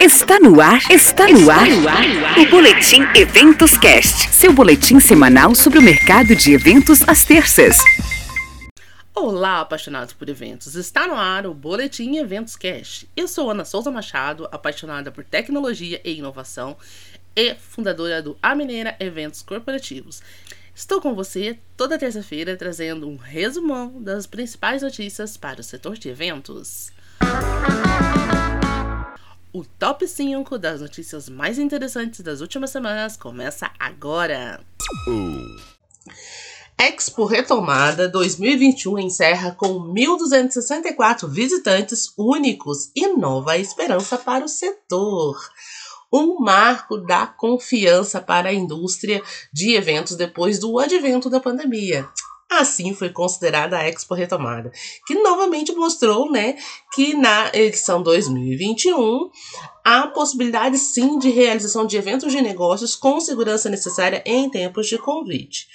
Está no ar, está no ar, o Boletim Eventos Cast, seu boletim semanal sobre o mercado de eventos às terças. Olá, apaixonados por eventos. Está no ar o Boletim Eventos Cast. Eu sou Ana Souza Machado, apaixonada por tecnologia e inovação e fundadora do A Mineira Eventos Corporativos. Estou com você toda terça-feira trazendo um resumão das principais notícias para o setor de eventos. O top 5 das notícias mais interessantes das últimas semanas começa agora. Expo Retomada 2021 encerra com 1.264 visitantes únicos e nova esperança para o setor. Um marco da confiança para a indústria de eventos depois do advento da pandemia. Assim foi considerada a Expo Retomada, que novamente mostrou né, que na edição 2021 há possibilidade sim de realização de eventos de negócios com segurança necessária em tempos de Covid.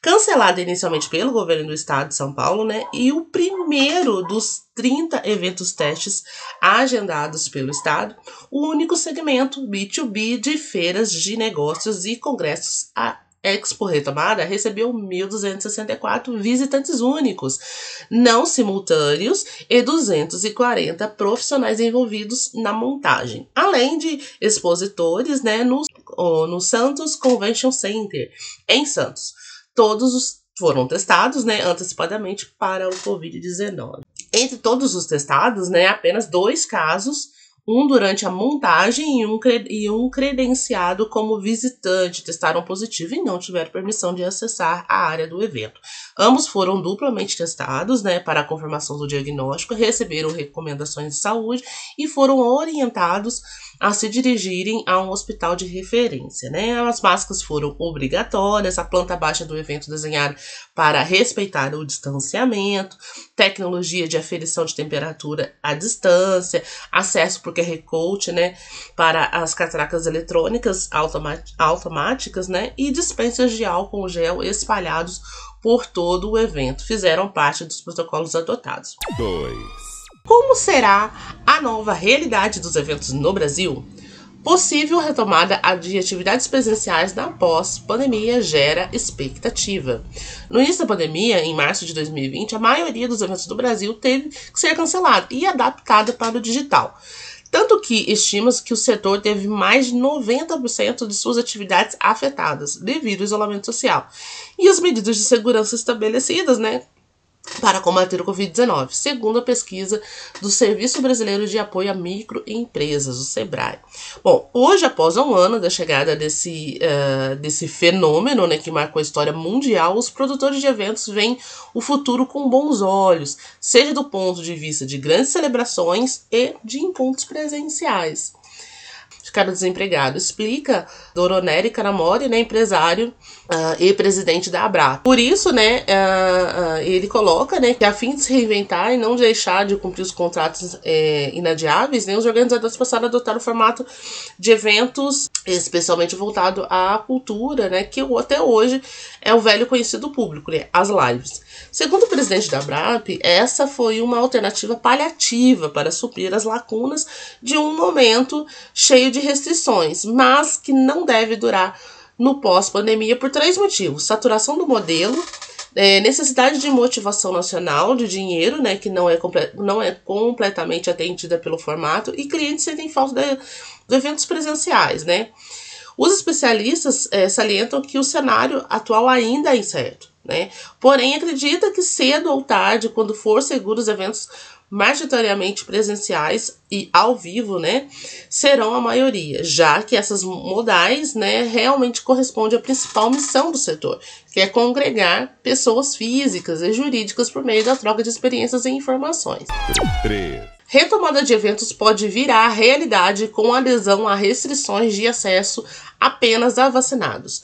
Cancelada inicialmente pelo governo do estado de São Paulo, né? E o primeiro dos 30 eventos testes agendados pelo estado, o único segmento B2B de feiras de negócios e congressos a Expo Retomada recebeu 1.264 visitantes únicos, não simultâneos, e 240 profissionais envolvidos na montagem, além de expositores né, no, no Santos Convention Center, em Santos. Todos os foram testados né, antecipadamente para o Covid-19. Entre todos os testados, né, apenas dois casos um durante a montagem e um, e um credenciado como visitante testaram positivo e não tiveram permissão de acessar a área do evento. Ambos foram duplamente testados né, para a confirmação do diagnóstico, receberam recomendações de saúde e foram orientados a se dirigirem a um hospital de referência. Né? As máscaras foram obrigatórias, a planta baixa do evento desenhada para respeitar o distanciamento, tecnologia de aferição de temperatura à distância, acesso por QR Code né, para as catracas eletrônicas automáticas né, e dispensas de álcool gel espalhados por todo o evento. Fizeram parte dos protocolos adotados. 2. Como será a nova realidade dos eventos no Brasil? Possível retomada de atividades presenciais na pós-pandemia gera expectativa. No início da pandemia, em março de 2020, a maioria dos eventos do Brasil teve que ser cancelada e adaptada para o digital. Tanto que estima-se que o setor teve mais de 90% de suas atividades afetadas devido ao isolamento social. E as medidas de segurança estabelecidas, né, para combater o Covid-19, segundo a pesquisa do Serviço Brasileiro de Apoio a Microempresas, o SEBRAE. Bom, hoje, após um ano da chegada desse, uh, desse fenômeno né, que marcou a história mundial, os produtores de eventos veem o futuro com bons olhos, seja do ponto de vista de grandes celebrações e de encontros presenciais ficaram desempregados. Explica Doroneri Caramori, né, empresário uh, e presidente da Abra. Por isso, né, uh, uh, ele coloca, né, que a fim de se reinventar e não deixar de cumprir os contratos é, inadiáveis, né, os organizadores passaram a adotar o formato de eventos especialmente voltado à cultura, né, que até hoje é o velho conhecido público, né, as lives. Segundo o presidente da BRAP, essa foi uma alternativa paliativa para suprir as lacunas de um momento cheio de restrições, mas que não deve durar no pós-pandemia por três motivos: saturação do modelo, é, necessidade de motivação nacional de dinheiro, né, que não é, não é completamente atendida pelo formato, e clientes sentem falta de, de eventos presenciais, né. Os especialistas é, salientam que o cenário atual ainda é incerto, né? Porém, acredita que cedo ou tarde, quando for seguro os eventos majoritariamente presenciais e ao vivo, né, serão a maioria, já que essas modais, né, realmente correspondem à principal missão do setor, que é congregar pessoas físicas e jurídicas por meio da troca de experiências e informações. 3. Retomada de eventos pode virar realidade com adesão a restrições de acesso apenas a vacinados.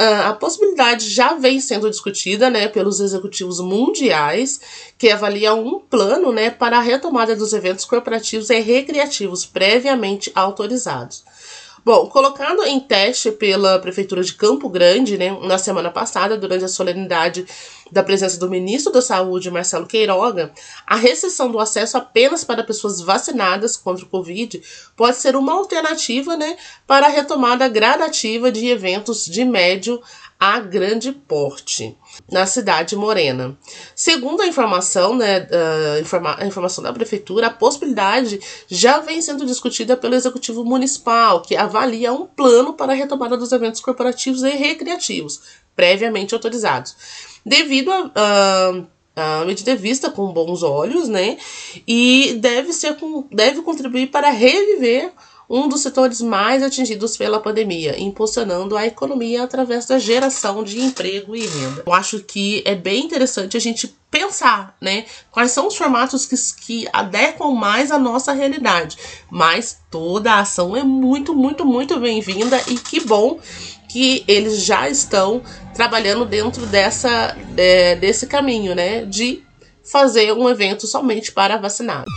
Uh, a possibilidade já vem sendo discutida né, pelos executivos mundiais, que avaliam um plano né, para a retomada dos eventos corporativos e recreativos previamente autorizados. Bom, colocado em teste pela Prefeitura de Campo Grande, né, na semana passada, durante a solenidade da presença do ministro da Saúde, Marcelo Queiroga, a restrição do acesso apenas para pessoas vacinadas contra o Covid pode ser uma alternativa né, para a retomada gradativa de eventos de médio a grande porte na cidade morena. Segundo a informação, né, a, informa a informação da prefeitura, a possibilidade já vem sendo discutida pelo executivo municipal, que avalia um plano para a retomada dos eventos corporativos e recreativos, previamente autorizados. Devido a, a medida vista com bons olhos, né? E deve ser deve contribuir para reviver um dos setores mais atingidos pela pandemia, impulsionando a economia através da geração de emprego e renda. Eu acho que é bem interessante a gente pensar, né? Quais são os formatos que, que adequam mais à nossa realidade. Mas toda a ação é muito, muito, muito bem-vinda e que bom que eles já estão trabalhando dentro dessa, é, desse caminho, né? De fazer um evento somente para vacinados.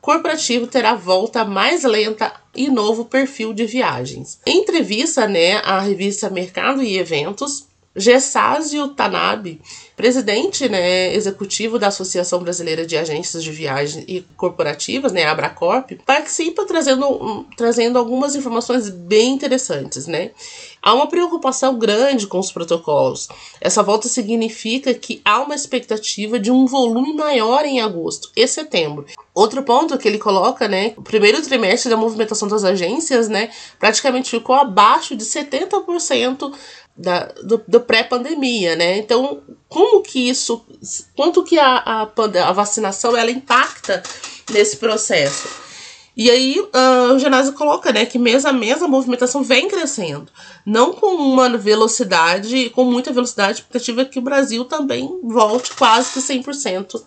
Corporativo terá volta mais lenta e novo perfil de viagens. Em entrevista, né, à revista Mercado e Eventos, Gessásio Tanabe, presidente né, executivo da Associação Brasileira de Agências de Viagem e Corporativas, né, Abracorp, participa trazendo, um, trazendo algumas informações bem interessantes. Né? Há uma preocupação grande com os protocolos. Essa volta significa que há uma expectativa de um volume maior em agosto e setembro. Outro ponto que ele coloca, né, o primeiro trimestre da movimentação das agências, né, praticamente ficou abaixo de 70% da, do, do pré-pandemia, né? Então, como que isso, quanto que a, a, a, vacinação ela impacta nesse processo? E aí uh, o ginásio coloca, né, que mês a mês a movimentação vem crescendo, não com uma velocidade, com muita velocidade, expectativa que o Brasil também volte quase que 100%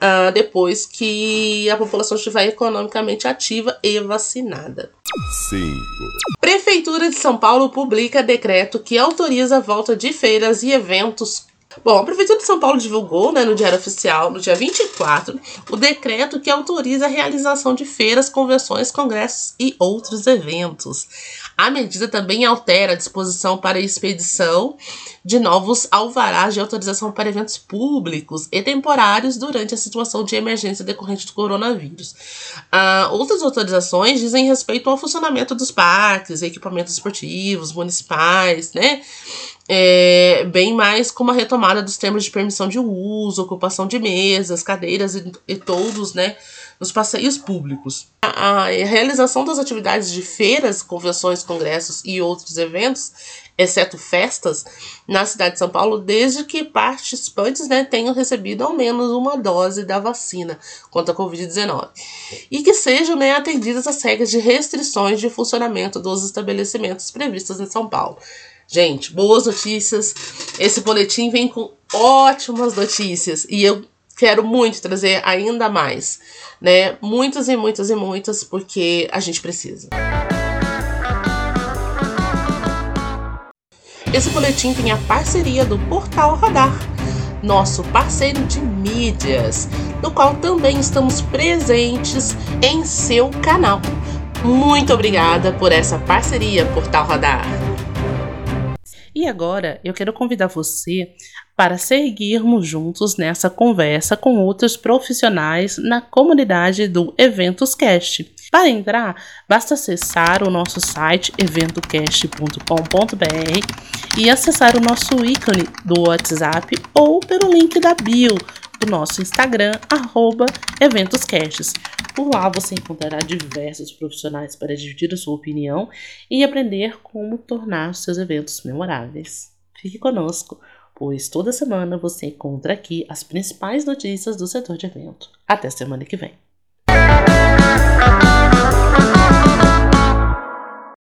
uh, depois que a população estiver economicamente ativa e vacinada. 5. Prefeitura de São Paulo publica decreto que autoriza a volta de feiras e eventos Bom, a Prefeitura de São Paulo divulgou né, no Diário Oficial, no dia 24, o decreto que autoriza a realização de feiras, convenções, congressos e outros eventos. A medida também altera a disposição para expedição de novos alvarás de autorização para eventos públicos e temporários durante a situação de emergência decorrente do coronavírus. Ah, outras autorizações dizem respeito ao funcionamento dos parques, equipamentos esportivos, municipais, né? é, bem mais como a retomada dos termos de permissão de uso, ocupação de mesas, cadeiras e, e todos, né, nos passeios públicos. A, a, realização das atividades de feiras, convenções, congressos e outros eventos, exceto festas, na cidade de São Paulo, desde que participantes né, tenham recebido ao menos uma dose da vacina contra a Covid-19 e que sejam né, atendidas as regras de restrições de funcionamento dos estabelecimentos previstas em São Paulo. Gente, boas notícias. Esse boletim vem com ótimas notícias e eu quero muito trazer ainda mais, né? Muitas e muitas e muitas, porque a gente precisa. Esse boletim tem a parceria do Portal Radar, nosso parceiro de mídias, no qual também estamos presentes em seu canal. Muito obrigada por essa parceria, Portal Radar. E agora eu quero convidar você para seguirmos juntos nessa conversa com outros profissionais na comunidade do Eventos Cast. Para entrar, basta acessar o nosso site eventocast.com.br e acessar o nosso ícone do WhatsApp ou pelo link da bio nosso Instagram, arroba eventoscasts. Por lá você encontrará diversos profissionais para dividir a sua opinião e aprender como tornar seus eventos memoráveis. Fique conosco, pois toda semana você encontra aqui as principais notícias do setor de evento. Até semana que vem.